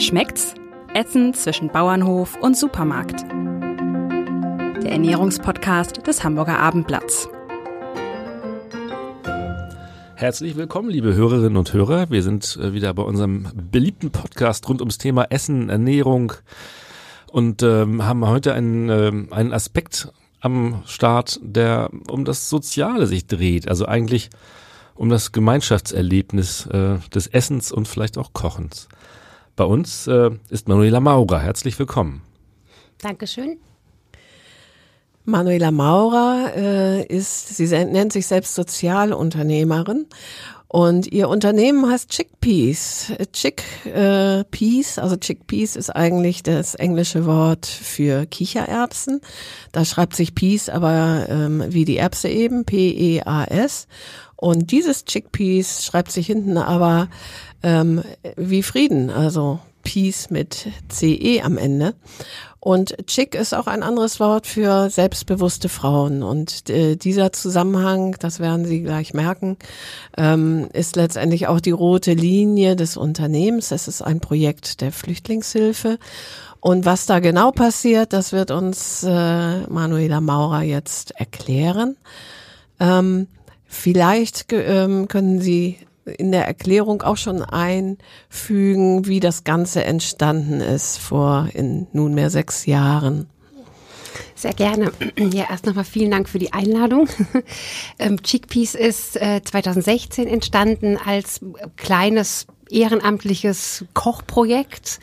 Schmeckt's? Essen zwischen Bauernhof und Supermarkt. Der Ernährungspodcast des Hamburger Abendblatts. Herzlich willkommen, liebe Hörerinnen und Hörer. Wir sind äh, wieder bei unserem beliebten Podcast rund ums Thema Essen, Ernährung und ähm, haben heute einen, ähm, einen Aspekt am Start, der um das Soziale sich dreht. Also eigentlich um das Gemeinschaftserlebnis äh, des Essens und vielleicht auch Kochens. Bei uns äh, ist Manuela Maurer. Herzlich willkommen. Dankeschön. Manuela Maurer äh, ist, sie nennt sich selbst Sozialunternehmerin und ihr Unternehmen heißt Chickpeas. Chickpeas, äh, also Chickpeas ist eigentlich das englische Wort für Kichererbsen. Da schreibt sich Peas aber ähm, wie die Erbse eben, P-E-A-S. Und dieses Chickpeas schreibt sich hinten aber ähm, wie Frieden, also Peace mit CE am Ende. Und Chick ist auch ein anderes Wort für selbstbewusste Frauen. Und äh, dieser Zusammenhang, das werden Sie gleich merken, ähm, ist letztendlich auch die rote Linie des Unternehmens. Es ist ein Projekt der Flüchtlingshilfe. Und was da genau passiert, das wird uns äh, Manuela Maurer jetzt erklären. Ähm, vielleicht ähm, können Sie in der Erklärung auch schon einfügen, wie das Ganze entstanden ist vor in nunmehr sechs Jahren. Sehr gerne. Ja, erst nochmal vielen Dank für die Einladung. Ähm, Chickpeas ist äh, 2016 entstanden als kleines ehrenamtliches Kochprojekt,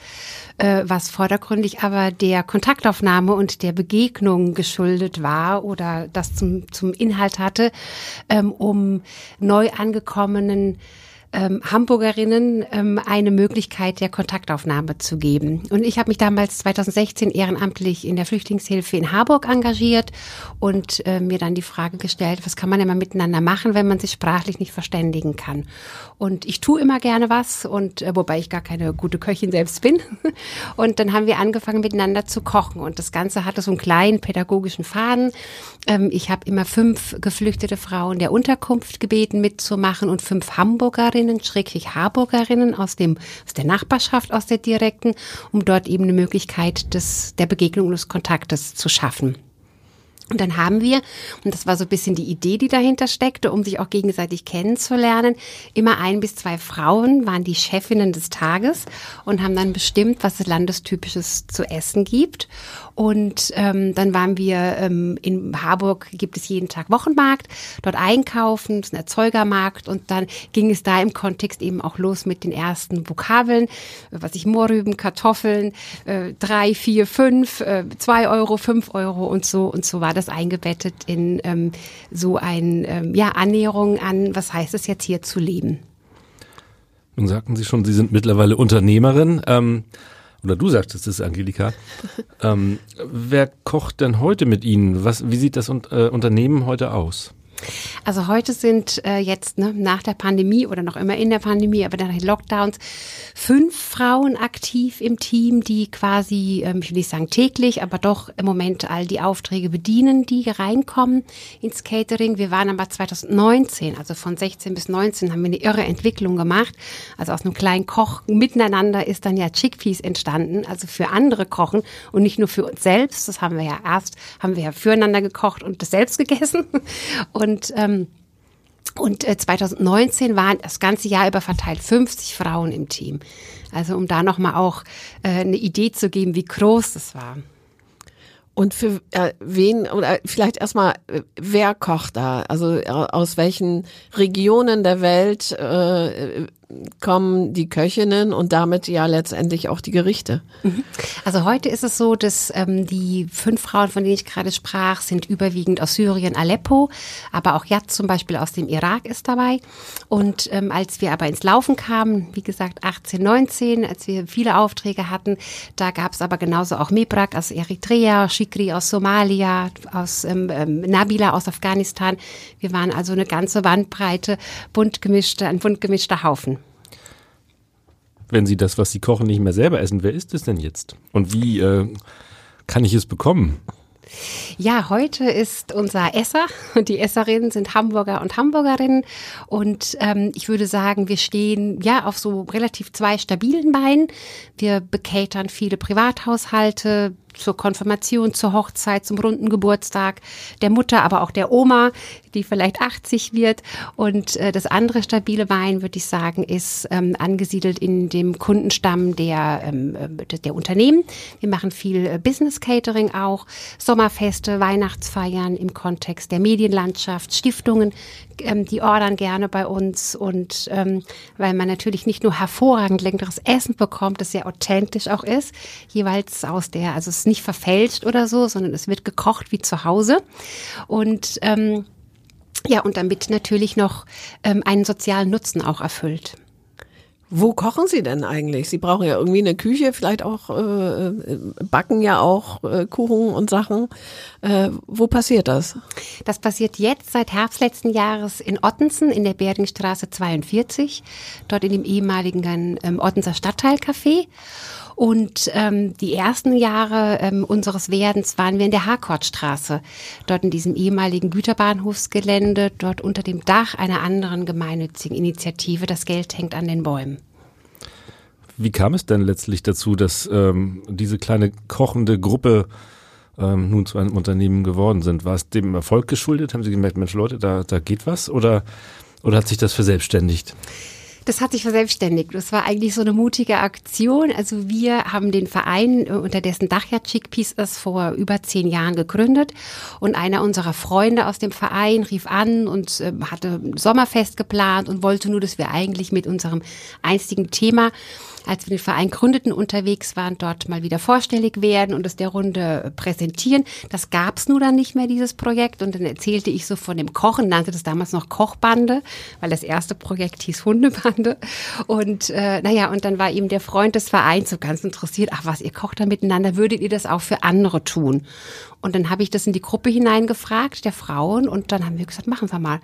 äh, was vordergründig aber der Kontaktaufnahme und der Begegnung geschuldet war oder das zum, zum Inhalt hatte, ähm, um neu angekommenen ähm, Hamburgerinnen ähm, eine Möglichkeit der Kontaktaufnahme zu geben. Und ich habe mich damals 2016 ehrenamtlich in der Flüchtlingshilfe in Harburg engagiert und äh, mir dann die Frage gestellt, was kann man immer miteinander machen, wenn man sich sprachlich nicht verständigen kann. Und ich tue immer gerne was und äh, wobei ich gar keine gute Köchin selbst bin. Und dann haben wir angefangen miteinander zu kochen und das Ganze hatte so einen kleinen pädagogischen Faden. Ähm, ich habe immer fünf geflüchtete Frauen der Unterkunft gebeten mitzumachen und fünf Hamburgerinnen Hamburgerinnen, schrägstrich Harburgerinnen aus dem, aus der Nachbarschaft, aus der direkten, um dort eben eine Möglichkeit des, der Begegnung und des Kontaktes zu schaffen. Und dann haben wir, und das war so ein bisschen die Idee, die dahinter steckte, um sich auch gegenseitig kennenzulernen, immer ein bis zwei Frauen waren die Chefinnen des Tages und haben dann bestimmt, was es Landestypisches zu essen gibt. Und ähm, dann waren wir ähm, in Harburg, gibt es jeden Tag Wochenmarkt, dort einkaufen, es ist ein Erzeugermarkt und dann ging es da im Kontext eben auch los mit den ersten Vokabeln, was ich Mohrrüben, Kartoffeln, äh, drei, vier, fünf, äh, zwei Euro, fünf Euro und so und so war das eingebettet in ähm, so ein ähm, ja Annäherung an, was heißt es jetzt hier zu leben. Nun sagten Sie schon, Sie sind mittlerweile Unternehmerin. Ähm oder du sagtest es, Angelika. ähm, wer kocht denn heute mit Ihnen? Was, wie sieht das äh, Unternehmen heute aus? Also heute sind äh, jetzt ne, nach der Pandemie oder noch immer in der Pandemie, aber nach den Lockdowns fünf Frauen aktiv im Team, die quasi, ähm, ich will nicht sagen täglich, aber doch im Moment all die Aufträge bedienen, die reinkommen ins Catering. Wir waren aber 2019, also von 16 bis 19, haben wir eine irre Entwicklung gemacht. Also aus einem kleinen Koch miteinander ist dann ja Chickpeas entstanden, also für andere kochen und nicht nur für uns selbst. Das haben wir ja erst, haben wir ja füreinander gekocht und das selbst gegessen. Und und ähm, und 2019 äh, waren das ganze Jahr über verteilt 50 Frauen im Team. Also um da nochmal auch äh, eine Idee zu geben, wie groß das war. Und für äh, wen, oder vielleicht erstmal, äh, wer kocht da? Also äh, aus welchen Regionen der Welt kommen die Köchinnen und damit ja letztendlich auch die Gerichte. Mhm. Also heute ist es so, dass ähm, die fünf Frauen, von denen ich gerade sprach, sind überwiegend aus Syrien, Aleppo, aber auch Yad zum Beispiel aus dem Irak ist dabei. Und ähm, als wir aber ins Laufen kamen, wie gesagt 18, 19, als wir viele Aufträge hatten, da gab es aber genauso auch Mebrak aus Eritrea, Shikri aus Somalia, aus ähm, ähm, Nabila aus Afghanistan. Wir waren also eine ganze Bandbreite, bunt gemischte, ein bunt gemischter Haufen wenn Sie das, was Sie kochen, nicht mehr selber essen, wer ist es denn jetzt? Und wie äh, kann ich es bekommen? Ja, heute ist unser Esser und die Esserinnen sind Hamburger und Hamburgerinnen und ähm, ich würde sagen, wir stehen ja auf so relativ zwei stabilen Beinen. Wir bekatern viele Privathaushalte, zur Konfirmation, zur Hochzeit, zum runden Geburtstag der Mutter, aber auch der Oma, die vielleicht 80 wird. Und äh, das andere stabile Bein, würde ich sagen, ist ähm, angesiedelt in dem Kundenstamm der, ähm, äh, der Unternehmen. Wir machen viel äh, Business Catering auch, Sommerfeste, Weihnachtsfeiern im Kontext der Medienlandschaft, Stiftungen, ähm, die ordern gerne bei uns und ähm, weil man natürlich nicht nur hervorragend leckeres Essen bekommt, das sehr authentisch auch ist, jeweils aus der, also es ist nicht verfälscht oder so, sondern es wird gekocht wie zu Hause und ähm, ja, und damit natürlich noch ähm, einen sozialen Nutzen auch erfüllt. Wo kochen Sie denn eigentlich? Sie brauchen ja irgendwie eine Küche, vielleicht auch äh, äh, backen ja auch äh, Kuchen und Sachen. Äh, wo passiert das? Das passiert jetzt seit Herbst letzten Jahres in Ottensen in der Berdingstraße 42, dort in dem ehemaligen ähm, Ottenser Stadtteilcafé. Und ähm, die ersten Jahre ähm, unseres Werdens waren wir in der Harkortstraße, dort in diesem ehemaligen Güterbahnhofsgelände, dort unter dem Dach einer anderen gemeinnützigen Initiative. Das Geld hängt an den Bäumen. Wie kam es denn letztlich dazu, dass ähm, diese kleine kochende Gruppe ähm, nun zu einem Unternehmen geworden sind? War es dem Erfolg geschuldet? Haben Sie gemerkt, Mensch Leute, da, da geht was? Oder, oder hat sich das verselbstständigt? Das hat sich verselbstständigt. Das war eigentlich so eine mutige Aktion. Also wir haben den Verein, äh, unter dessen Dach ja Chickpeas ist, vor über zehn Jahren gegründet. Und einer unserer Freunde aus dem Verein rief an und äh, hatte Sommerfest geplant und wollte nur, dass wir eigentlich mit unserem einstigen Thema als wir den Verein gründeten, unterwegs waren, dort mal wieder vorstellig werden und es der Runde präsentieren. Das gab's nur dann nicht mehr, dieses Projekt. Und dann erzählte ich so von dem Kochen, nannte das damals noch Kochbande, weil das erste Projekt hieß Hundebande. Und äh, naja, und dann war ihm der Freund des Vereins so ganz interessiert, ach was, ihr kocht da miteinander, würdet ihr das auch für andere tun? Und dann habe ich das in die Gruppe hineingefragt, der Frauen, und dann haben wir gesagt, machen wir mal.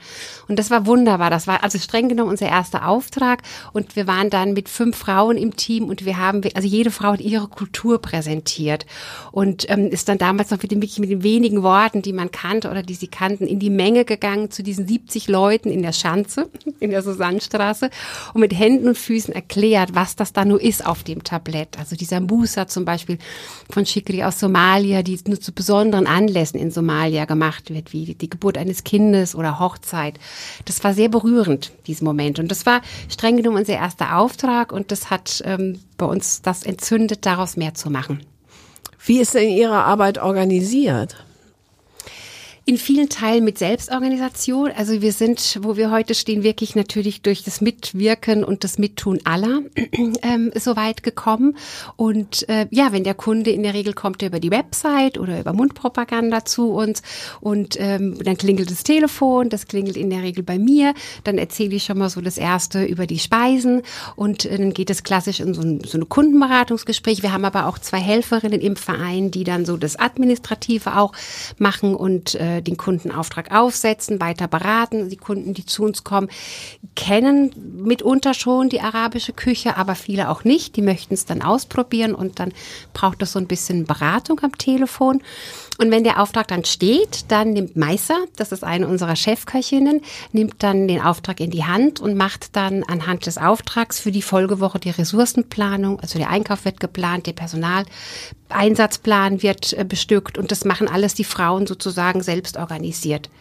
Und das war wunderbar. Das war also streng genommen unser erster Auftrag. Und wir waren dann mit fünf Frauen im Team und wir haben, also jede Frau hat ihre Kultur präsentiert und ähm, ist dann damals noch mit den, mit den wenigen Worten, die man kannte oder die sie kannten, in die Menge gegangen zu diesen 70 Leuten in der Schanze, in der Susannstraße und mit Händen und Füßen erklärt, was das da nur ist auf dem Tablett. Also dieser Musa zum Beispiel von Shikri aus Somalia, die nur zu besonderen besonderen Anlässen in Somalia gemacht wird, wie die Geburt eines Kindes oder Hochzeit. Das war sehr berührend, diesen Moment. Und das war streng genommen unser erster Auftrag und das hat ähm, bei uns das entzündet, daraus mehr zu machen. Wie ist denn Ihre Arbeit organisiert? In vielen Teilen mit Selbstorganisation. Also wir sind, wo wir heute stehen, wirklich natürlich durch das Mitwirken und das Mittun aller ähm, so weit gekommen. Und äh, ja, wenn der Kunde in der Regel kommt er über die Website oder über Mundpropaganda zu uns und ähm, dann klingelt das Telefon, das klingelt in der Regel bei mir, dann erzähle ich schon mal so das Erste über die Speisen und äh, dann geht es klassisch in so ein so eine Kundenberatungsgespräch. Wir haben aber auch zwei Helferinnen im Verein, die dann so das Administrative auch machen und äh, den Kundenauftrag aufsetzen, weiter beraten. Die Kunden, die zu uns kommen, kennen mitunter schon die arabische Küche, aber viele auch nicht. Die möchten es dann ausprobieren und dann braucht es so ein bisschen Beratung am Telefon. Und wenn der Auftrag dann steht, dann nimmt Meister, das ist eine unserer Chefköchinnen, nimmt dann den Auftrag in die Hand und macht dann anhand des Auftrags für die Folgewoche die Ressourcenplanung, also der Einkauf wird geplant, der Personaleinsatzplan wird äh, bestückt und das machen alles die Frauen sozusagen selbst organisiert.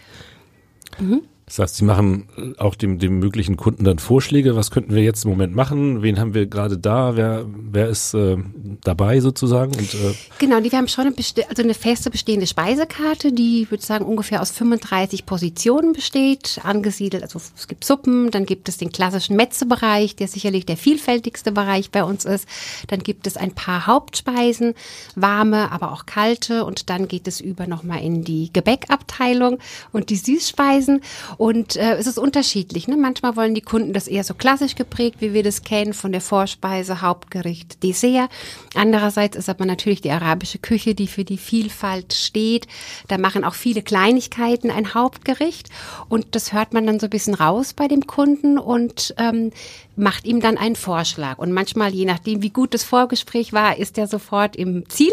Mhm. Das heißt, Sie machen äh, auch dem, dem möglichen Kunden dann Vorschläge, was könnten wir jetzt im Moment machen, wen haben wir gerade da, wer, wer ist äh, dabei sozusagen? Und, äh genau, die, wir haben schon eine, also eine feste bestehende Speisekarte, die, würde ich sagen, ungefähr aus 35 Positionen besteht, angesiedelt, also es gibt Suppen, dann gibt es den klassischen Metzebereich, der sicherlich der vielfältigste Bereich bei uns ist, dann gibt es ein paar Hauptspeisen, warme, aber auch kalte. Und dann geht es über nochmal in die Gebäckabteilung. Und die Süßspeisen Und äh, es ist unterschiedlich. Ne? Manchmal wollen die Kunden das eher so klassisch geprägt, wie wir das kennen, von der Vorspeise, Hauptgericht, Dessert. Andererseits ist aber natürlich die arabische Küche, die für die Vielfalt steht. Da machen auch viele Kleinigkeiten ein Hauptgericht. Und das hört man dann so ein bisschen raus bei dem Kunden und ähm, macht ihm dann einen Vorschlag. Und manchmal, je nachdem, wie gut das Vorgespräch war, ist er sofort im Ziel,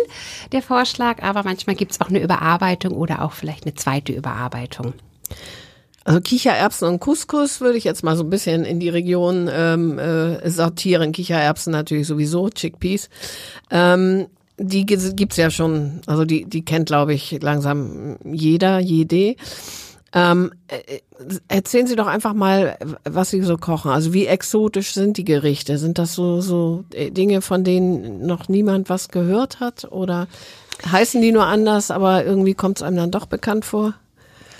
der Vorschlag. Aber manchmal gibt es auch eine Überarbeitung oder auch vielleicht eine zweite Überarbeitung. Also Kichererbsen und Couscous würde ich jetzt mal so ein bisschen in die Region ähm, äh, sortieren. Kichererbsen natürlich sowieso, Chickpeas. Ähm, die gibt's ja schon, also die, die kennt, glaube ich, langsam jeder, jede. Ähm, äh, erzählen Sie doch einfach mal, was Sie so kochen. Also wie exotisch sind die Gerichte? Sind das so, so äh, Dinge, von denen noch niemand was gehört hat? Oder heißen die nur anders, aber irgendwie kommt es einem dann doch bekannt vor?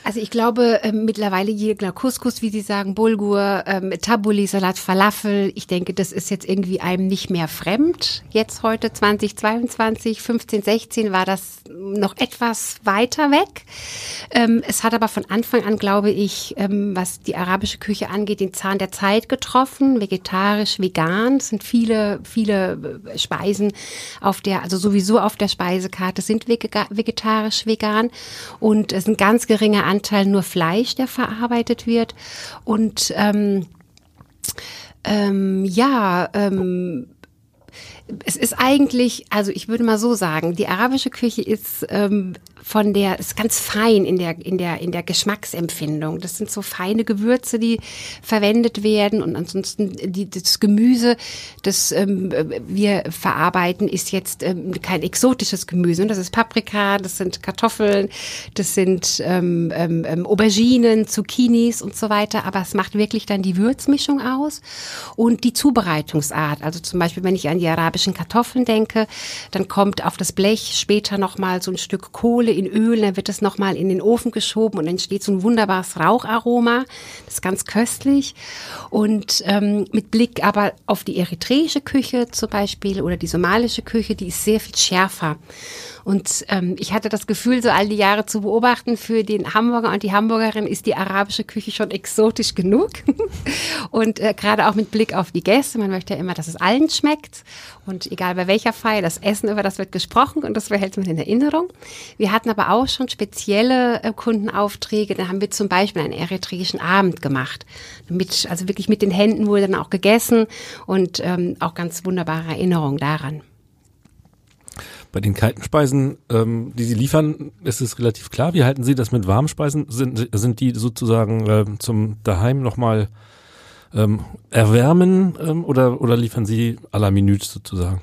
Also ich glaube äh, mittlerweile jeder Couscous, wie Sie sagen, Bulgur, ähm, Tabuli, Salat, Falafel. Ich denke, das ist jetzt irgendwie einem nicht mehr fremd. Jetzt heute 2022, 15, 16 war das noch etwas weiter weg. Ähm, es hat aber von Anfang an, glaube ich, ähm, was die arabische Küche angeht, den Zahn der Zeit getroffen. Vegetarisch, vegan. Es sind viele, viele äh, Speisen auf der, also sowieso auf der Speisekarte sind vegetarisch, vegan. Und es sind ganz geringe Anteil nur Fleisch, der verarbeitet wird. Und ähm, ähm, ja, ähm, es ist eigentlich, also ich würde mal so sagen, die arabische Küche ist ähm, von der, ist ganz fein in der, in der, in der Geschmacksempfindung. Das sind so feine Gewürze, die verwendet werden und ansonsten die, das Gemüse, das ähm, wir verarbeiten, ist jetzt ähm, kein exotisches Gemüse. Das ist Paprika, das sind Kartoffeln, das sind ähm, ähm, ähm, Auberginen, Zucchinis und so weiter. Aber es macht wirklich dann die Würzmischung aus und die Zubereitungsart. Also zum Beispiel, wenn ich an die arabischen Kartoffeln denke, dann kommt auf das Blech später nochmal so ein Stück Kohle in Öl, dann wird es nochmal in den Ofen geschoben und entsteht so ein wunderbares Raucharoma. Das ist ganz köstlich. Und ähm, mit Blick aber auf die eritreische Küche zum Beispiel oder die somalische Küche, die ist sehr viel schärfer. Und ähm, ich hatte das Gefühl, so all die Jahre zu beobachten, für den Hamburger und die Hamburgerin ist die arabische Küche schon exotisch genug. und äh, gerade auch mit Blick auf die Gäste, man möchte ja immer, dass es allen schmeckt. Und egal bei welcher Feier, das Essen, über das wird gesprochen und das behält man in Erinnerung. Wir hatten aber auch schon spezielle äh, Kundenaufträge. Da haben wir zum Beispiel einen eritreischen Abend gemacht. Mit, also wirklich mit den Händen wurde dann auch gegessen und ähm, auch ganz wunderbare Erinnerungen daran. Bei den kalten Speisen, ähm, die Sie liefern, ist es relativ klar. Wie halten Sie das mit warmen Speisen? Sind, sind die sozusagen äh, zum Daheim nochmal ähm, erwärmen ähm, oder, oder liefern Sie à la minute sozusagen?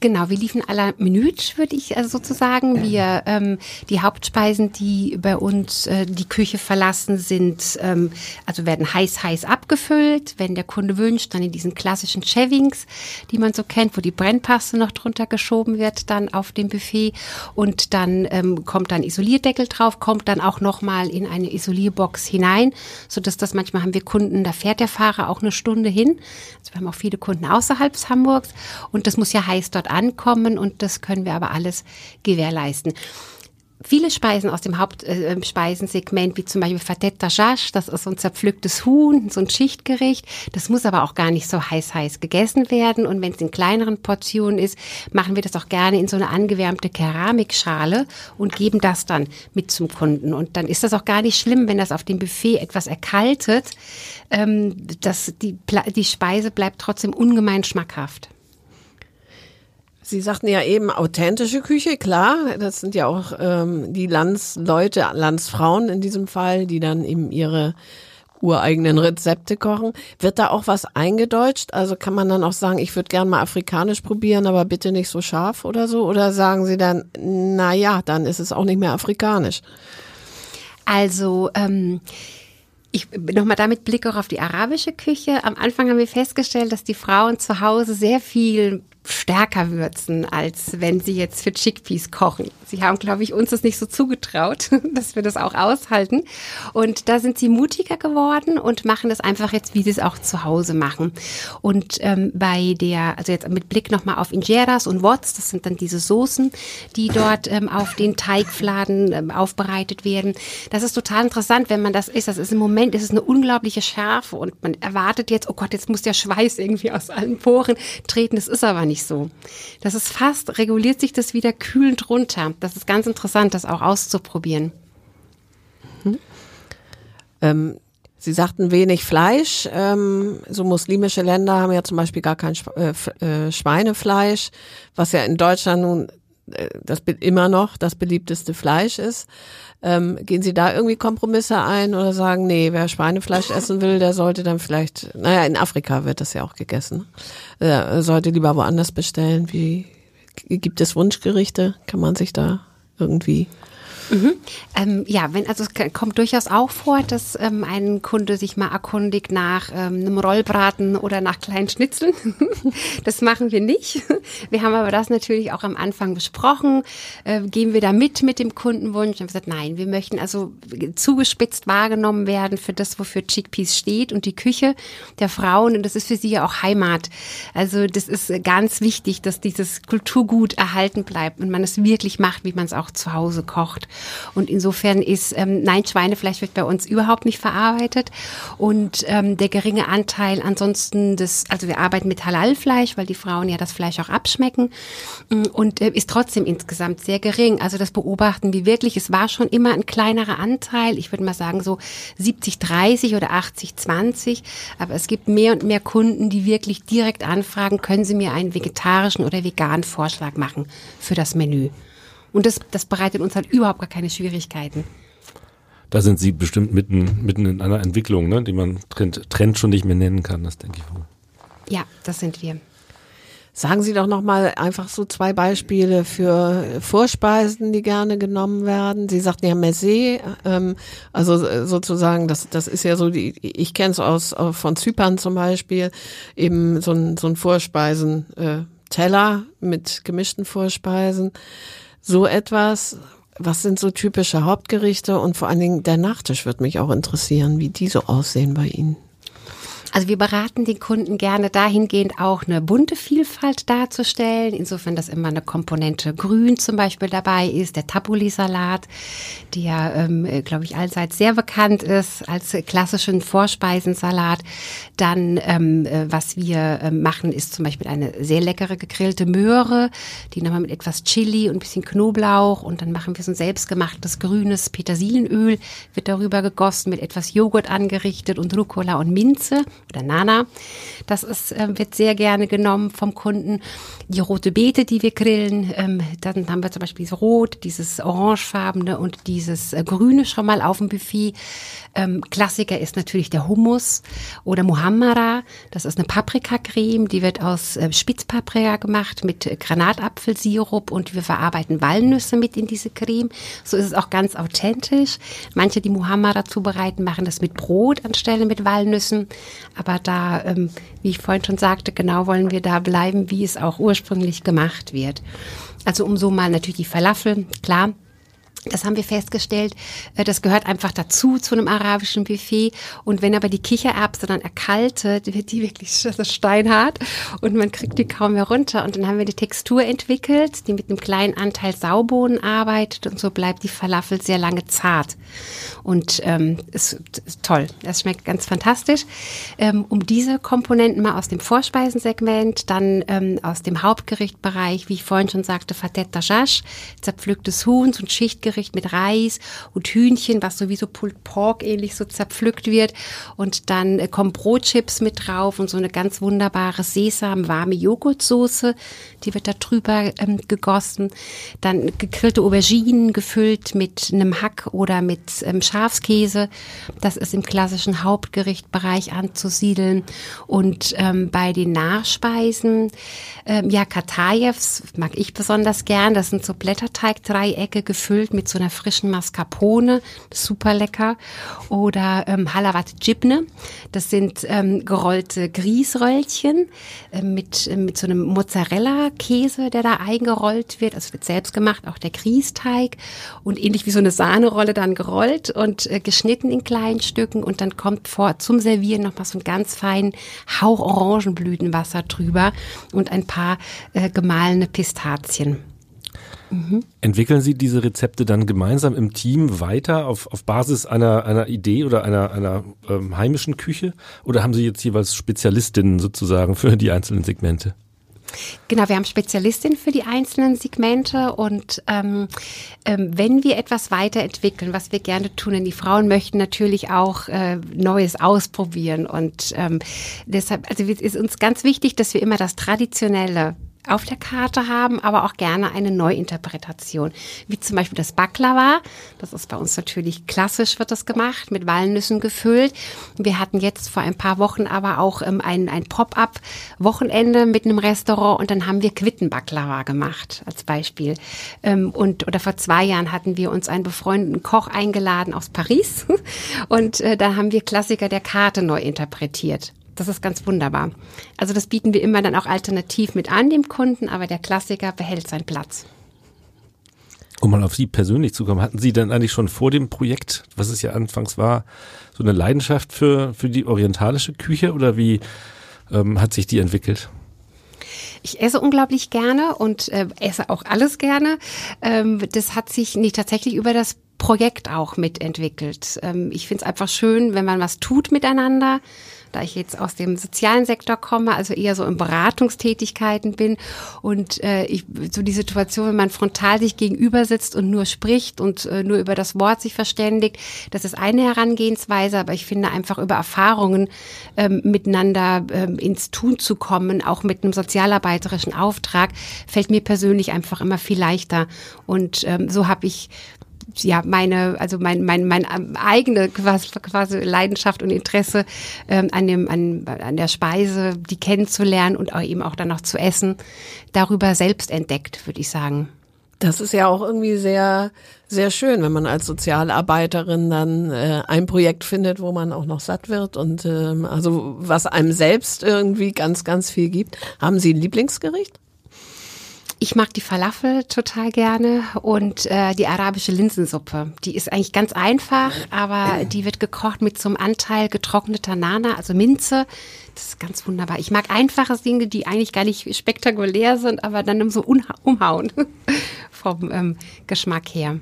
Genau, wir liefen à la minute, würde ich also sozusagen. Wir ähm, die Hauptspeisen, die bei uns äh, die Küche verlassen, sind ähm, also werden heiß heiß abgefüllt. Wenn der Kunde wünscht, dann in diesen klassischen Chevings, die man so kennt, wo die Brennpaste noch drunter geschoben wird, dann auf dem Buffet und dann ähm, kommt dann Isolierdeckel drauf, kommt dann auch noch mal in eine Isolierbox hinein, so dass das manchmal haben wir Kunden, da fährt der Fahrer auch eine Stunde hin. Also wir haben auch viele Kunden außerhalb Hamburgs und das muss ja heiß dort ankommen und das können wir aber alles gewährleisten viele Speisen aus dem Hauptspeisensegment, äh, wie zum Beispiel Fatet Tajash, das ist so ein zerpflücktes Huhn, so ein Schichtgericht. Das muss aber auch gar nicht so heiß heiß gegessen werden. Und wenn es in kleineren Portionen ist, machen wir das auch gerne in so eine angewärmte Keramikschale und geben das dann mit zum Kunden. Und dann ist das auch gar nicht schlimm, wenn das auf dem Buffet etwas erkaltet. Ähm, das, die, die Speise bleibt trotzdem ungemein schmackhaft. Sie sagten ja eben authentische Küche, klar. Das sind ja auch ähm, die Landsleute, Landsfrauen in diesem Fall, die dann eben ihre ureigenen Rezepte kochen. Wird da auch was eingedeutscht? Also kann man dann auch sagen, ich würde gern mal afrikanisch probieren, aber bitte nicht so scharf oder so? Oder sagen Sie dann, na ja, dann ist es auch nicht mehr afrikanisch? Also ähm, ich nochmal damit Blick auch auf die arabische Küche. Am Anfang haben wir festgestellt, dass die Frauen zu Hause sehr viel stärker würzen, als wenn sie jetzt für Chickpeas kochen. Sie haben, glaube ich, uns das nicht so zugetraut, dass wir das auch aushalten. Und da sind sie mutiger geworden und machen das einfach jetzt, wie sie es auch zu Hause machen. Und ähm, bei der, also jetzt mit Blick nochmal auf Ingeras und Wots, das sind dann diese Soßen, die dort ähm, auf den Teigfladen ähm, aufbereitet werden. Das ist total interessant, wenn man das isst. Das ist im Moment, ist es eine unglaubliche Schärfe und man erwartet jetzt, oh Gott, jetzt muss der Schweiß irgendwie aus allen Poren treten. Das ist aber nicht so. Das ist fast, reguliert sich das wieder kühlend runter. Das ist ganz interessant, das auch auszuprobieren. Mhm. Ähm, Sie sagten wenig Fleisch. Ähm, so muslimische Länder haben ja zum Beispiel gar kein äh, äh, Schweinefleisch, was ja in Deutschland nun das immer noch das beliebteste Fleisch ist. Ähm, gehen Sie da irgendwie Kompromisse ein oder sagen, nee, wer Schweinefleisch essen will, der sollte dann vielleicht, naja, in Afrika wird das ja auch gegessen, äh, sollte lieber woanders bestellen. Wie gibt es Wunschgerichte? Kann man sich da irgendwie Mhm. Ähm, ja, wenn, also es kommt durchaus auch vor, dass ähm, ein Kunde sich mal erkundigt nach ähm, einem Rollbraten oder nach kleinen Schnitzeln. das machen wir nicht. Wir haben aber das natürlich auch am Anfang besprochen. Äh, gehen wir da mit mit dem Kundenwunsch? Und wir gesagt, nein, wir möchten also zugespitzt wahrgenommen werden für das, wofür Chickpeas steht und die Küche der Frauen. Und das ist für sie ja auch Heimat. Also das ist ganz wichtig, dass dieses Kulturgut erhalten bleibt und man es wirklich macht, wie man es auch zu Hause kocht. Und insofern ist, ähm, nein, Schweinefleisch wird bei uns überhaupt nicht verarbeitet. Und ähm, der geringe Anteil ansonsten des, also wir arbeiten mit Halalfleisch, weil die Frauen ja das Fleisch auch abschmecken. Mm, und äh, ist trotzdem insgesamt sehr gering. Also das beobachten wir wirklich. Es war schon immer ein kleinerer Anteil. Ich würde mal sagen so 70, 30 oder 80, 20. Aber es gibt mehr und mehr Kunden, die wirklich direkt anfragen, können Sie mir einen vegetarischen oder veganen Vorschlag machen für das Menü. Und das, das bereitet uns halt überhaupt gar keine Schwierigkeiten. Da sind Sie bestimmt mitten, mitten in einer Entwicklung, ne, die man Trend, Trend schon nicht mehr nennen kann, das denke ich wohl. Ja, das sind wir. Sagen Sie doch noch mal einfach so zwei Beispiele für Vorspeisen, die gerne genommen werden. Sie sagten ja Messé, ähm, also sozusagen, das, das ist ja so, die, ich kenne es aus von Zypern zum Beispiel, eben so ein, so ein Vorspeisen äh, Teller mit gemischten Vorspeisen so etwas. Was sind so typische Hauptgerichte und vor allen Dingen der Nachtisch wird mich auch interessieren, wie die so aussehen bei Ihnen. Also wir beraten den Kunden gerne dahingehend auch eine bunte Vielfalt darzustellen. Insofern, dass immer eine Komponente Grün zum Beispiel dabei ist, der Tabuli-Salat, der, ähm, glaube ich, allseits sehr bekannt ist als klassischen Vorspeisensalat. Dann, ähm, äh, was wir äh, machen, ist zum Beispiel eine sehr leckere gegrillte Möhre, die nochmal mit etwas Chili und bisschen Knoblauch und dann machen wir so ein selbstgemachtes grünes Petersilenöl, wird darüber gegossen, mit etwas Joghurt angerichtet und Rucola und Minze oder Nana. Das ist, äh, wird sehr gerne genommen vom Kunden. Die rote Beete, die wir grillen, ähm, dann haben wir zum Beispiel dieses Rot, dieses Orangefarbene und dieses äh, Grüne schon mal auf dem Buffet. Ähm, Klassiker ist natürlich der Hummus oder Muhammara. Das ist eine Paprikacreme, die wird aus äh, Spitzpaprika gemacht mit Granatapfelsirup und wir verarbeiten Walnüsse mit in diese Creme. So ist es auch ganz authentisch. Manche, die Muhammara zubereiten, machen das mit Brot anstelle mit Walnüssen. Aber da, ähm, wie ich vorhin schon sagte, genau wollen wir da bleiben, wie es auch ursprünglich gemacht wird. Also um so mal natürlich die Falafel, klar, das haben wir festgestellt, äh, das gehört einfach dazu zu einem arabischen Buffet. Und wenn aber die Kichererbse dann erkaltet, wird die wirklich steinhart und man kriegt die kaum mehr runter. Und dann haben wir die Textur entwickelt, die mit einem kleinen Anteil Saubohnen arbeitet und so bleibt die Falafel sehr lange zart. Und ähm, ist, ist toll. Das schmeckt ganz fantastisch. Ähm, um diese Komponenten mal aus dem Vorspeisensegment, dann ähm, aus dem Hauptgerichtbereich, wie ich vorhin schon sagte, Fatet Dajash, zerpflücktes Huhn und Schichtgericht Hauptgericht mit Reis und Hühnchen, was sowieso Pulled Pork ähnlich so zerpflückt wird. Und dann äh, kommen Brotchips mit drauf und so eine ganz wunderbare Sesam-warme Joghurtsoße, die wird da drüber ähm, gegossen. Dann gegrillte Auberginen gefüllt mit einem Hack oder mit ähm, Schafskäse. Das ist im klassischen Hauptgerichtbereich anzusiedeln. Und ähm, bei den Nachspeisen, ähm, ja, Katajews mag ich besonders gern. Das sind so Blätterteigdreiecke gefüllt mit mit so einer frischen Mascarpone, super lecker. Oder ähm, Halavat Jibne, das sind ähm, gerollte Grießröllchen äh, mit, äh, mit so einem Mozzarella-Käse, der da eingerollt wird. Also wird selbst gemacht, auch der Grießteig. Und ähnlich wie so eine Sahnerolle dann gerollt und äh, geschnitten in kleinen Stücken. Und dann kommt vor zum Servieren nochmal so ein ganz feinen Hauch Orangenblütenwasser drüber und ein paar äh, gemahlene Pistazien. Mhm. Entwickeln Sie diese Rezepte dann gemeinsam im Team weiter auf, auf Basis einer, einer Idee oder einer, einer ähm, heimischen Küche? Oder haben Sie jetzt jeweils Spezialistinnen sozusagen für die einzelnen Segmente? Genau, wir haben Spezialistinnen für die einzelnen Segmente und ähm, ähm, wenn wir etwas weiterentwickeln, was wir gerne tun, denn die Frauen möchten natürlich auch äh, Neues ausprobieren und ähm, deshalb, also ist uns ganz wichtig, dass wir immer das Traditionelle auf der Karte haben, aber auch gerne eine Neuinterpretation, wie zum Beispiel das Baklava. Das ist bei uns natürlich klassisch, wird das gemacht, mit Walnüssen gefüllt. Wir hatten jetzt vor ein paar Wochen aber auch ähm, ein, ein Pop-up-Wochenende mit einem Restaurant und dann haben wir Quittenbaklava gemacht, als Beispiel. Ähm, und, oder vor zwei Jahren hatten wir uns einen befreundeten Koch eingeladen aus Paris und äh, da haben wir Klassiker der Karte neu interpretiert. Das ist ganz wunderbar. Also das bieten wir immer dann auch alternativ mit an dem Kunden, aber der Klassiker behält seinen Platz. Um mal auf Sie persönlich zu kommen, hatten Sie dann eigentlich schon vor dem Projekt, was es ja anfangs war, so eine Leidenschaft für, für die orientalische Küche oder wie ähm, hat sich die entwickelt? Ich esse unglaublich gerne und äh, esse auch alles gerne. Ähm, das hat sich nicht tatsächlich über das Projekt auch mitentwickelt. Ähm, ich finde es einfach schön, wenn man was tut miteinander da ich jetzt aus dem sozialen Sektor komme, also eher so in Beratungstätigkeiten bin und äh, ich, so die Situation, wenn man frontal sich gegenüber sitzt und nur spricht und äh, nur über das Wort sich verständigt, das ist eine Herangehensweise, aber ich finde einfach über Erfahrungen ähm, miteinander ähm, ins Tun zu kommen, auch mit einem sozialarbeiterischen Auftrag, fällt mir persönlich einfach immer viel leichter. Und ähm, so habe ich ja meine, also mein, mein, mein eigene quasi, quasi Leidenschaft und Interesse ähm, an dem, an, an der Speise, die kennenzulernen und auch eben auch dann noch zu essen, darüber selbst entdeckt, würde ich sagen. Das ist ja auch irgendwie sehr, sehr schön, wenn man als Sozialarbeiterin dann äh, ein Projekt findet, wo man auch noch satt wird und ähm, also was einem selbst irgendwie ganz, ganz viel gibt. Haben Sie ein Lieblingsgericht? Ich mag die Falafel total gerne und äh, die arabische Linsensuppe. Die ist eigentlich ganz einfach, aber die wird gekocht mit einem Anteil getrockneter Nana, also Minze. Das ist ganz wunderbar. Ich mag einfache Dinge, die eigentlich gar nicht spektakulär sind, aber dann so umhauen vom ähm, Geschmack her.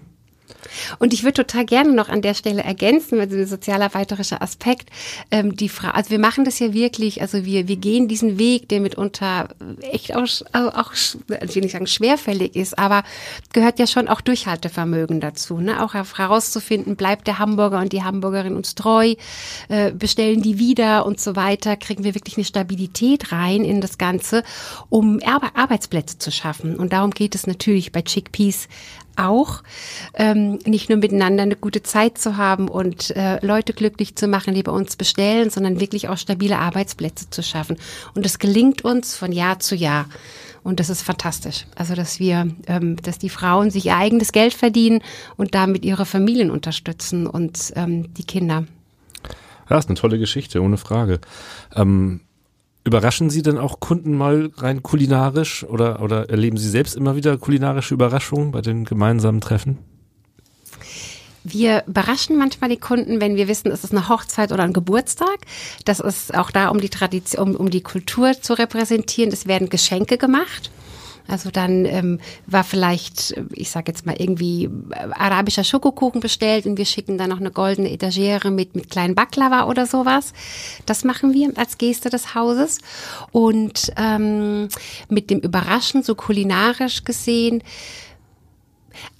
Und ich würde total gerne noch an der Stelle ergänzen, also der sozialarbeiterische Aspekt, ähm, die Frau, also wir machen das ja wirklich, also wir, wir gehen diesen Weg, der mitunter echt auch, auch ich will nicht sagen schwerfällig ist, aber gehört ja schon auch Durchhaltevermögen dazu, ne? auch herauszufinden, bleibt der Hamburger und die Hamburgerin uns treu, äh, bestellen die wieder und so weiter, kriegen wir wirklich eine Stabilität rein in das Ganze, um Arbeitsplätze zu schaffen. Und darum geht es natürlich bei Chickpeas auch, ähm, nicht nur miteinander eine gute Zeit zu haben und äh, Leute glücklich zu machen, die bei uns bestellen, sondern wirklich auch stabile Arbeitsplätze zu schaffen. Und das gelingt uns von Jahr zu Jahr. Und das ist fantastisch. Also, dass wir, ähm, dass die Frauen sich ihr eigenes Geld verdienen und damit ihre Familien unterstützen und ähm, die Kinder. Ja, ist eine tolle Geschichte, ohne Frage. Ähm, Überraschen Sie denn auch Kunden mal rein kulinarisch oder, oder erleben Sie selbst immer wieder kulinarische Überraschungen bei den gemeinsamen Treffen? Wir überraschen manchmal die Kunden, wenn wir wissen, es ist eine Hochzeit oder ein Geburtstag. Das ist auch da, um die Tradition, um, um die Kultur zu repräsentieren. Es werden Geschenke gemacht. Also dann ähm, war vielleicht, ich sage jetzt mal irgendwie äh, arabischer Schokokuchen bestellt und wir schicken dann noch eine goldene Etagere mit mit kleinen Baklava oder sowas. Das machen wir als Geste des Hauses und ähm, mit dem Überraschen so kulinarisch gesehen.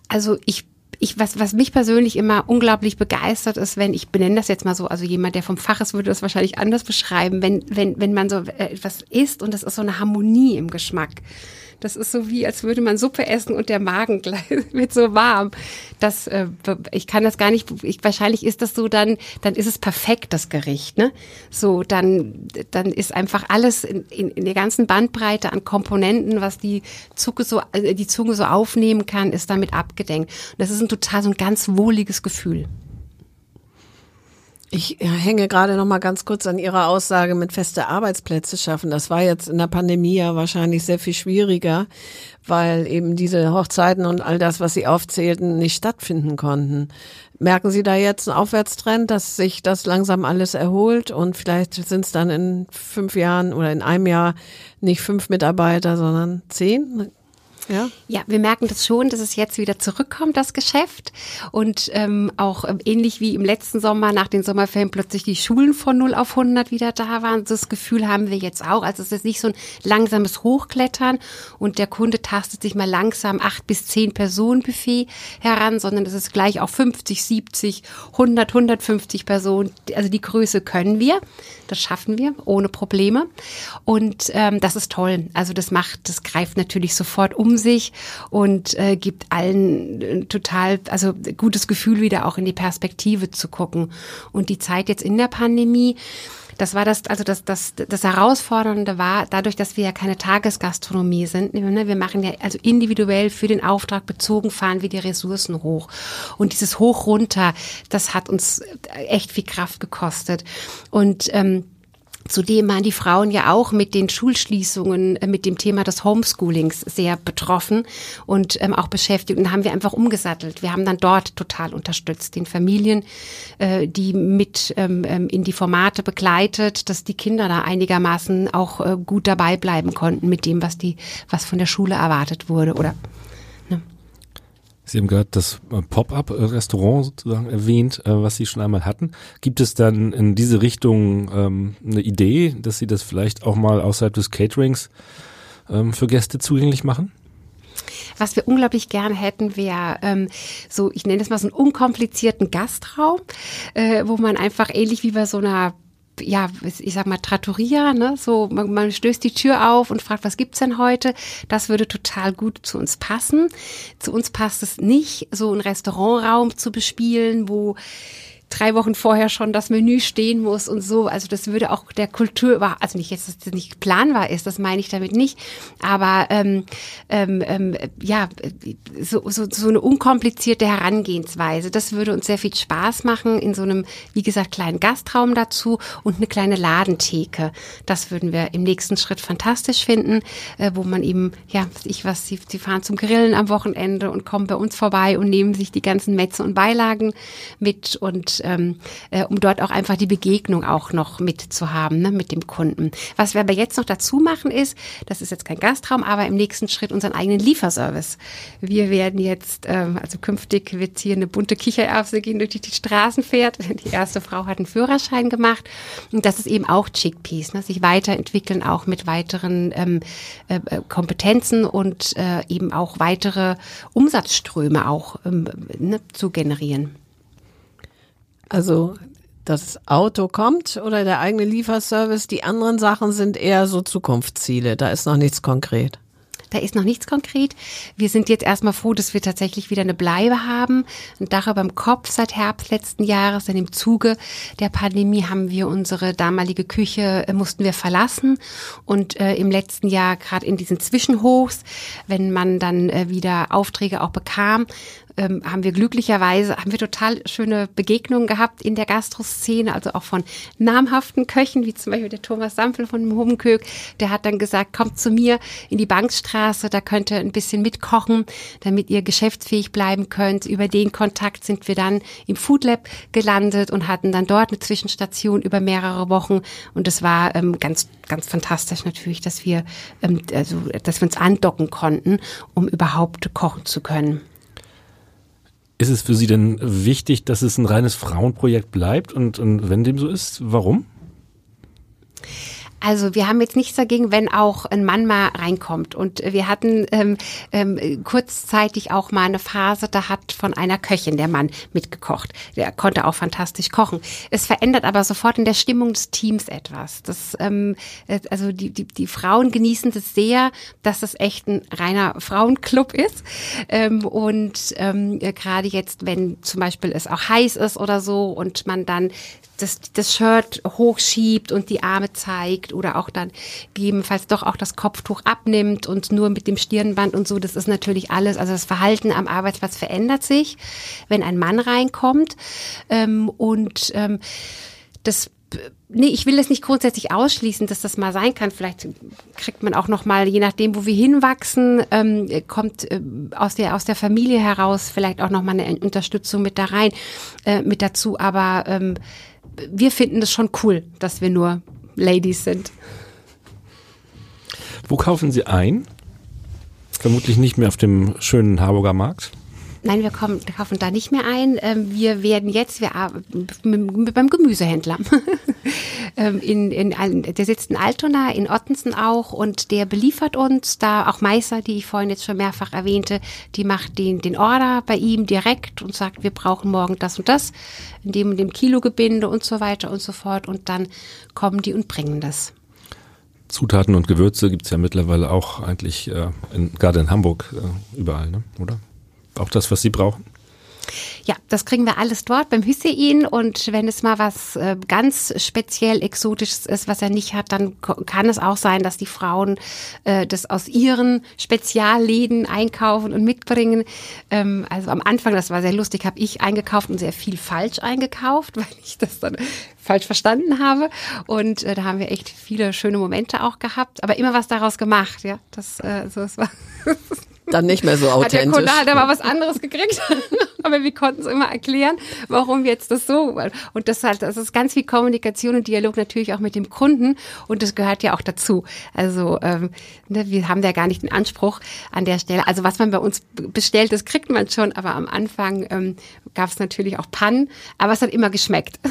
Also ich ich, was, was mich persönlich immer unglaublich begeistert ist, wenn, ich benenne das jetzt mal so, also jemand, der vom Fach ist, würde das wahrscheinlich anders beschreiben, wenn, wenn, wenn man so äh, etwas isst und das ist so eine Harmonie im Geschmack Das ist so wie, als würde man Suppe essen und der Magen wird so warm. Das, äh, ich kann das gar nicht, ich, wahrscheinlich ist das so, dann, dann ist es perfekt, das Gericht, ne? So, dann, dann ist einfach alles in, in, in der ganzen Bandbreite an Komponenten, was die Zunge so, äh, die Zunge so aufnehmen kann, ist damit abgedenkt. Und das ist ein total so ein ganz wohliges Gefühl. Ich hänge gerade noch mal ganz kurz an Ihrer Aussage mit feste Arbeitsplätze schaffen. Das war jetzt in der Pandemie ja wahrscheinlich sehr viel schwieriger, weil eben diese Hochzeiten und all das, was Sie aufzählten, nicht stattfinden konnten. Merken Sie da jetzt einen Aufwärtstrend, dass sich das langsam alles erholt und vielleicht sind es dann in fünf Jahren oder in einem Jahr nicht fünf Mitarbeiter, sondern zehn? Ja? ja, wir merken das schon, dass es jetzt wieder zurückkommt, das Geschäft. Und ähm, auch ähm, ähnlich wie im letzten Sommer nach den Sommerferien plötzlich die Schulen von 0 auf 100 wieder da waren. Das Gefühl haben wir jetzt auch. Also es ist nicht so ein langsames Hochklettern und der Kunde tastet sich mal langsam acht bis zehn Personen Buffet heran, sondern es ist gleich auch 50, 70, 100, 150 Personen. Also die Größe können wir. Das schaffen wir ohne Probleme. Und ähm, das ist toll. Also das macht, das greift natürlich sofort um sich und äh, gibt allen äh, total, also gutes Gefühl wieder auch in die Perspektive zu gucken. Und die Zeit jetzt in der Pandemie, das war das, also das, das, das Herausfordernde war, dadurch, dass wir ja keine Tagesgastronomie sind, ne, wir machen ja also individuell für den Auftrag bezogen, fahren wir die Ressourcen hoch. Und dieses Hoch runter, das hat uns echt viel Kraft gekostet. Und ähm, Zudem waren die Frauen ja auch mit den Schulschließungen, äh, mit dem Thema des Homeschoolings sehr betroffen und ähm, auch beschäftigt. Und da haben wir einfach umgesattelt. Wir haben dann dort total unterstützt, den Familien, äh, die mit ähm, ähm, in die Formate begleitet, dass die Kinder da einigermaßen auch äh, gut dabei bleiben konnten mit dem, was die, was von der Schule erwartet wurde oder Sie haben gerade das äh, Pop-up-Restaurant sozusagen erwähnt, äh, was Sie schon einmal hatten. Gibt es dann in diese Richtung ähm, eine Idee, dass Sie das vielleicht auch mal außerhalb des Caterings ähm, für Gäste zugänglich machen? Was wir unglaublich gerne hätten, wäre ähm, so, ich nenne das mal so einen unkomplizierten Gastraum, äh, wo man einfach ähnlich wie bei so einer ja, ich sag mal, Trattoria, ne? So, man, man stößt die Tür auf und fragt, was gibt's denn heute? Das würde total gut zu uns passen. Zu uns passt es nicht, so einen Restaurantraum zu bespielen, wo drei Wochen vorher schon das Menü stehen muss und so. Also das würde auch der Kultur, also nicht jetzt, dass das nicht planbar ist, das meine ich damit nicht, aber ähm, ähm, ähm, ja, so, so, so eine unkomplizierte Herangehensweise, das würde uns sehr viel Spaß machen in so einem, wie gesagt, kleinen Gastraum dazu und eine kleine Ladentheke. Das würden wir im nächsten Schritt fantastisch finden, äh, wo man eben, ja, ich was, sie, sie fahren zum Grillen am Wochenende und kommen bei uns vorbei und nehmen sich die ganzen Metze und Beilagen mit und ähm, äh, um dort auch einfach die Begegnung auch noch mitzuhaben ne, mit dem Kunden. Was wir aber jetzt noch dazu machen ist, das ist jetzt kein Gastraum, aber im nächsten Schritt unseren eigenen Lieferservice. Wir werden jetzt, ähm, also künftig wird hier eine bunte Kichererbse gehen, durch die die Straßen fährt. Die erste Frau hat einen Führerschein gemacht und das ist eben auch Chickpeas, ne, sich weiterentwickeln auch mit weiteren ähm, äh, äh Kompetenzen und äh, eben auch weitere Umsatzströme auch ähm, ne, zu generieren. Also das Auto kommt oder der eigene Lieferservice, die anderen Sachen sind eher so Zukunftsziele, da ist noch nichts konkret. Da ist noch nichts konkret. Wir sind jetzt erstmal froh, dass wir tatsächlich wieder eine Bleibe haben, ein Dach über dem Kopf seit Herbst letzten Jahres. Denn im Zuge der Pandemie haben wir unsere damalige Küche, äh, mussten wir verlassen. Und äh, im letzten Jahr, gerade in diesen Zwischenhochs, wenn man dann äh, wieder Aufträge auch bekam, ähm, haben wir glücklicherweise, haben wir total schöne Begegnungen gehabt in der Gastroszene, also auch von namhaften Köchen, wie zum Beispiel der Thomas Sampel von dem Hobenkök, der hat dann gesagt, kommt zu mir in die Bankstraße, da könnt ihr ein bisschen mitkochen, damit ihr geschäftsfähig bleiben könnt. Über den Kontakt sind wir dann im Food Lab gelandet und hatten dann dort eine Zwischenstation über mehrere Wochen und es war ähm, ganz, ganz fantastisch natürlich, dass wir, ähm, also, dass wir uns andocken konnten, um überhaupt kochen zu können. Ist es für Sie denn wichtig, dass es ein reines Frauenprojekt bleibt? Und, und wenn dem so ist, warum? Also wir haben jetzt nichts dagegen, wenn auch ein Mann mal reinkommt. Und wir hatten ähm, ähm, kurzzeitig auch mal eine Phase, da hat von einer Köchin der Mann mitgekocht. Der konnte auch fantastisch kochen. Es verändert aber sofort in der Stimmung des Teams etwas. Das, ähm, äh, also die, die, die Frauen genießen das sehr, dass das echt ein reiner Frauenclub ist. Ähm, und ähm, gerade jetzt, wenn zum Beispiel es auch heiß ist oder so und man dann das, das Shirt hochschiebt und die Arme zeigt oder auch dann gegebenenfalls doch auch das Kopftuch abnimmt und nur mit dem Stirnband und so. Das ist natürlich alles, also das Verhalten am Arbeitsplatz verändert sich, wenn ein Mann reinkommt. Ähm, und ähm, das nee, ich will das nicht grundsätzlich ausschließen, dass das mal sein kann. Vielleicht kriegt man auch noch mal, je nachdem, wo wir hinwachsen, ähm, kommt äh, aus der aus der Familie heraus vielleicht auch noch mal eine Unterstützung mit da rein, äh, mit dazu. Aber ähm, wir finden das schon cool, dass wir nur Ladies sind. Wo kaufen Sie ein? Vermutlich nicht mehr auf dem schönen Harburger Markt. Nein, wir kommen, kaufen da nicht mehr ein. Ähm, wir werden jetzt, wir beim Gemüsehändler. Ähm, in, in, der sitzt in Altona, in Ottensen auch und der beliefert uns da auch Meister, die ich vorhin jetzt schon mehrfach erwähnte, die macht den, den Order bei ihm direkt und sagt, wir brauchen morgen das und das, in dem dem Kilogebinde und so weiter und so fort und dann kommen die und bringen das. Zutaten und Gewürze gibt es ja mittlerweile auch eigentlich, äh, in, gerade in Hamburg, äh, überall, ne? oder? Auch das, was Sie brauchen? Ja, das kriegen wir alles dort beim Hüseyin und wenn es mal was äh, ganz speziell Exotisches ist, was er nicht hat, dann kann es auch sein, dass die Frauen äh, das aus ihren Spezialläden einkaufen und mitbringen. Ähm, also am Anfang, das war sehr lustig, habe ich eingekauft und sehr viel falsch eingekauft, weil ich das dann falsch verstanden habe und äh, da haben wir echt viele schöne Momente auch gehabt, aber immer was daraus gemacht, ja, das äh, es war dann nicht mehr so authentisch. Hat der Kunde hat aber was anderes gekriegt, aber wir konnten es immer erklären, warum jetzt das so. Und das halt, das ist ganz viel Kommunikation und Dialog natürlich auch mit dem Kunden und das gehört ja auch dazu. Also ähm, ne, wir haben da gar nicht den Anspruch an der Stelle. Also was man bei uns bestellt, das kriegt man schon, aber am Anfang ähm, gab es natürlich auch Pannen, aber es hat immer geschmeckt.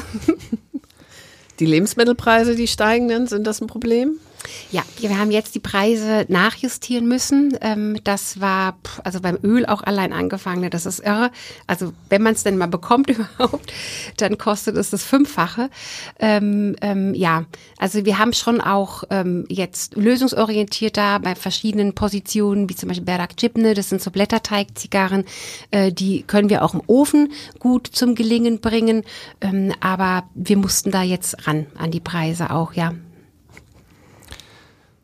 Die Lebensmittelpreise, die steigenden, sind das ein Problem? Ja, wir haben jetzt die Preise nachjustieren müssen. Ähm, das war also beim Öl auch allein angefangen. Ne, das ist irre. Also wenn man es denn mal bekommt überhaupt, dann kostet es das Fünffache. Ähm, ähm, ja, also wir haben schon auch ähm, jetzt lösungsorientiert da bei verschiedenen Positionen, wie zum Beispiel Berak Chipne, das sind so Blätterteigzigarren, äh, die können wir auch im Ofen gut zum Gelingen bringen. Ähm, aber wir mussten da jetzt ran an die Preise auch, ja.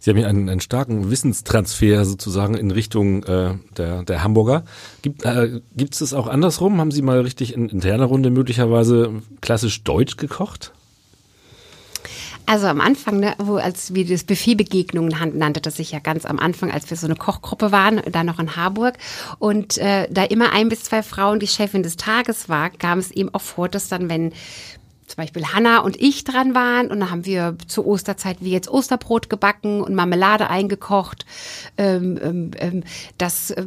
Sie haben hier einen, einen starken Wissenstransfer sozusagen in Richtung äh, der, der Hamburger. Gibt äh, es auch andersrum? Haben Sie mal richtig in interner Runde möglicherweise klassisch deutsch gekocht? Also am Anfang, ne, wo als wir das Buffet Begegnungen nannte das sich ja ganz am Anfang, als wir so eine Kochgruppe waren, da noch in Harburg und äh, da immer ein bis zwei Frauen die Chefin des Tages war, kam es eben auch vor, dass dann wenn zum Beispiel Hanna und ich dran waren und dann haben wir zur Osterzeit wie jetzt Osterbrot gebacken und Marmelade eingekocht. Ähm, ähm, ähm das äh,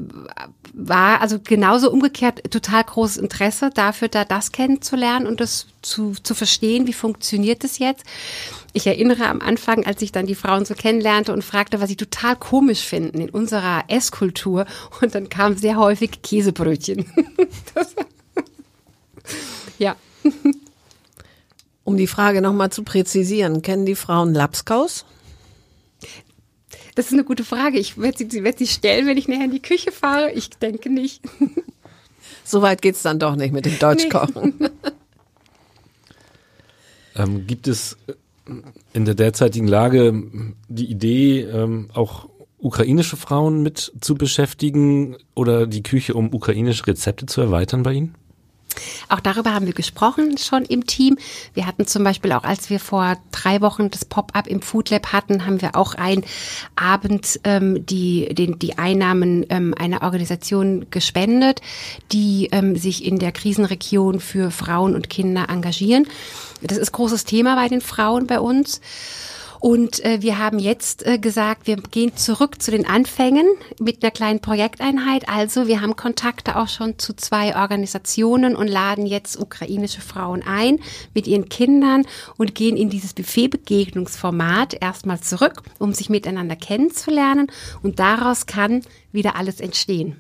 war also genauso umgekehrt total großes Interesse dafür, da das kennenzulernen und das zu, zu verstehen, wie funktioniert das jetzt. Ich erinnere am Anfang, als ich dann die Frauen so kennenlernte und fragte, was sie total komisch finden in unserer Esskultur und dann kam sehr häufig Käsebrötchen. ja. Um die Frage nochmal zu präzisieren, kennen die Frauen Lapskaus? Das ist eine gute Frage. Ich werde sie, werd sie stellen, wenn ich nachher in die Küche fahre. Ich denke nicht. So weit geht es dann doch nicht mit dem Deutschkochen. Nee. ähm, gibt es in der derzeitigen Lage die Idee, ähm, auch ukrainische Frauen mit zu beschäftigen oder die Küche um ukrainische Rezepte zu erweitern bei Ihnen? Auch darüber haben wir gesprochen schon im Team. Wir hatten zum Beispiel auch, als wir vor drei Wochen das Pop-up im Food Lab hatten, haben wir auch einen Abend ähm, die, den, die Einnahmen ähm, einer Organisation gespendet, die ähm, sich in der Krisenregion für Frauen und Kinder engagieren. Das ist großes Thema bei den Frauen bei uns. Und äh, wir haben jetzt äh, gesagt, wir gehen zurück zu den Anfängen mit einer kleinen Projekteinheit. Also wir haben Kontakte auch schon zu zwei Organisationen und laden jetzt ukrainische Frauen ein mit ihren Kindern und gehen in dieses Buffetbegegnungsformat erstmal zurück, um sich miteinander kennenzulernen. Und daraus kann wieder alles entstehen.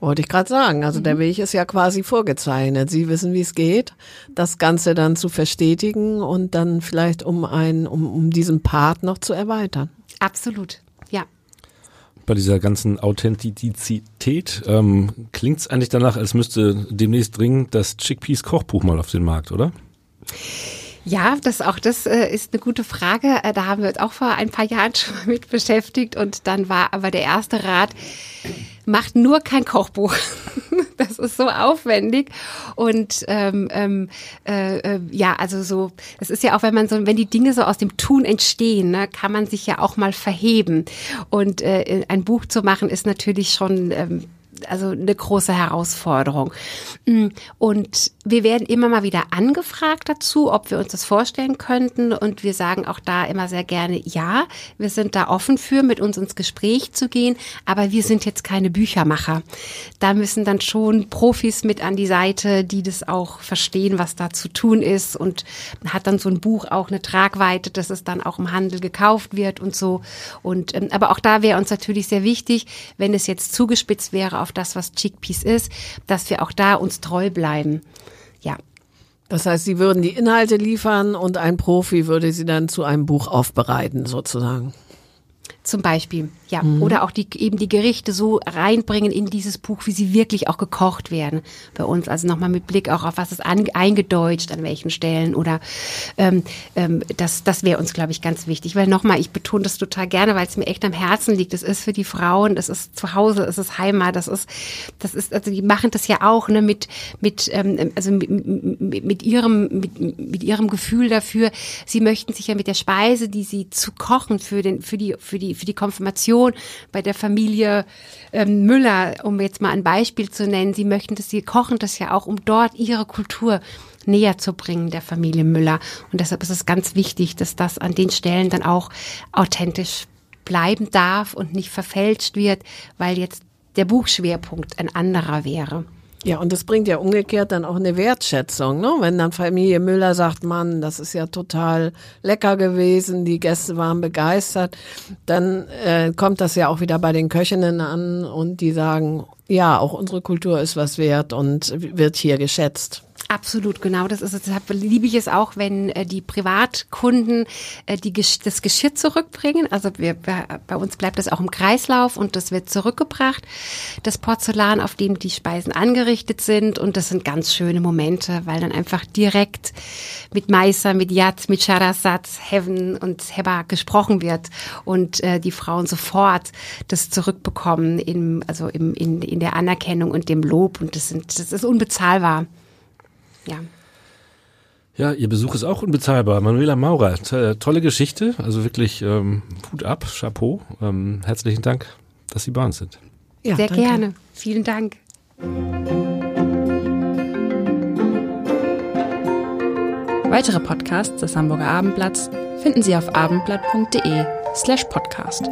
Wollte ich gerade sagen. Also mhm. der Weg ist ja quasi vorgezeichnet. Sie wissen, wie es geht, das Ganze dann zu verstetigen und dann vielleicht um ein, um, um diesen Part noch zu erweitern. Absolut, ja. Bei dieser ganzen Authentizität ähm, klingt es eigentlich danach, als müsste demnächst dringend das Chickpeas Kochbuch mal auf den Markt, oder? Ja, das auch das äh, ist eine gute Frage. Äh, da haben wir uns auch vor ein paar Jahren schon mit beschäftigt und dann war aber der erste Rat, macht nur kein Kochbuch. das ist so aufwendig und ähm, ähm, äh, äh, ja, also so, es ist ja auch, wenn man so, wenn die Dinge so aus dem Tun entstehen, ne, kann man sich ja auch mal verheben und äh, ein Buch zu machen ist natürlich schon ähm, also eine große Herausforderung. Mm, und wir werden immer mal wieder angefragt dazu, ob wir uns das vorstellen könnten. Und wir sagen auch da immer sehr gerne, ja, wir sind da offen für, mit uns ins Gespräch zu gehen. Aber wir sind jetzt keine Büchermacher. Da müssen dann schon Profis mit an die Seite, die das auch verstehen, was da zu tun ist. Und hat dann so ein Buch auch eine Tragweite, dass es dann auch im Handel gekauft wird und so. Und, ähm, aber auch da wäre uns natürlich sehr wichtig, wenn es jetzt zugespitzt wäre auf das, was Chickpeas ist, dass wir auch da uns treu bleiben. Ja. Das heißt, Sie würden die Inhalte liefern und ein Profi würde sie dann zu einem Buch aufbereiten, sozusagen. Zum Beispiel, ja. Mhm. Oder auch die, eben die Gerichte so reinbringen in dieses Buch, wie sie wirklich auch gekocht werden bei uns. Also nochmal mit Blick auch auf was ist an, eingedeutscht, an welchen Stellen. Oder ähm, ähm, das, das wäre uns, glaube ich, ganz wichtig. Weil nochmal, ich betone das total gerne, weil es mir echt am Herzen liegt. Es ist für die Frauen, das ist zu Hause, es ist Heimat, das ist, das ist, also die machen das ja auch, ne, mit, mit, ähm, also mit, mit, mit ihrem, mit, mit ihrem Gefühl dafür. Sie möchten sich ja mit der Speise, die sie zu kochen für den, für die, für die für die Konfirmation bei der Familie ähm, Müller, um jetzt mal ein Beispiel zu nennen. Sie möchten das, sie kochen das ja auch, um dort ihre Kultur näher zu bringen der Familie Müller. Und deshalb ist es ganz wichtig, dass das an den Stellen dann auch authentisch bleiben darf und nicht verfälscht wird, weil jetzt der Buchschwerpunkt ein anderer wäre. Ja, und das bringt ja umgekehrt dann auch eine Wertschätzung, ne? Wenn dann Familie Müller sagt, Mann, das ist ja total lecker gewesen, die Gäste waren begeistert, dann äh, kommt das ja auch wieder bei den Köchinnen an und die sagen, ja, auch unsere Kultur ist was wert und wird hier geschätzt. Absolut, genau. Das ist es. Deshalb liebe ich es auch, wenn äh, die Privatkunden äh, die, das Geschirr zurückbringen. Also wir, bei uns bleibt das auch im Kreislauf und das wird zurückgebracht. Das Porzellan, auf dem die Speisen angerichtet sind. Und das sind ganz schöne Momente, weil dann einfach direkt mit Meister, mit Yad, mit Sharasat, Heaven und Heba gesprochen wird und äh, die Frauen sofort das zurückbekommen in, also im, in, in der Anerkennung und dem Lob. Und das, sind, das ist unbezahlbar ja. Ja, Ihr Besuch ist auch unbezahlbar. Manuela Maurer, tolle Geschichte, also wirklich ähm, Hut ab, Chapeau. Ähm, herzlichen Dank, dass Sie bei uns sind. Ja, Sehr danke. gerne. Vielen Dank. Weitere Podcasts des Hamburger Abendblatts finden Sie auf abendblatt.de slash podcast.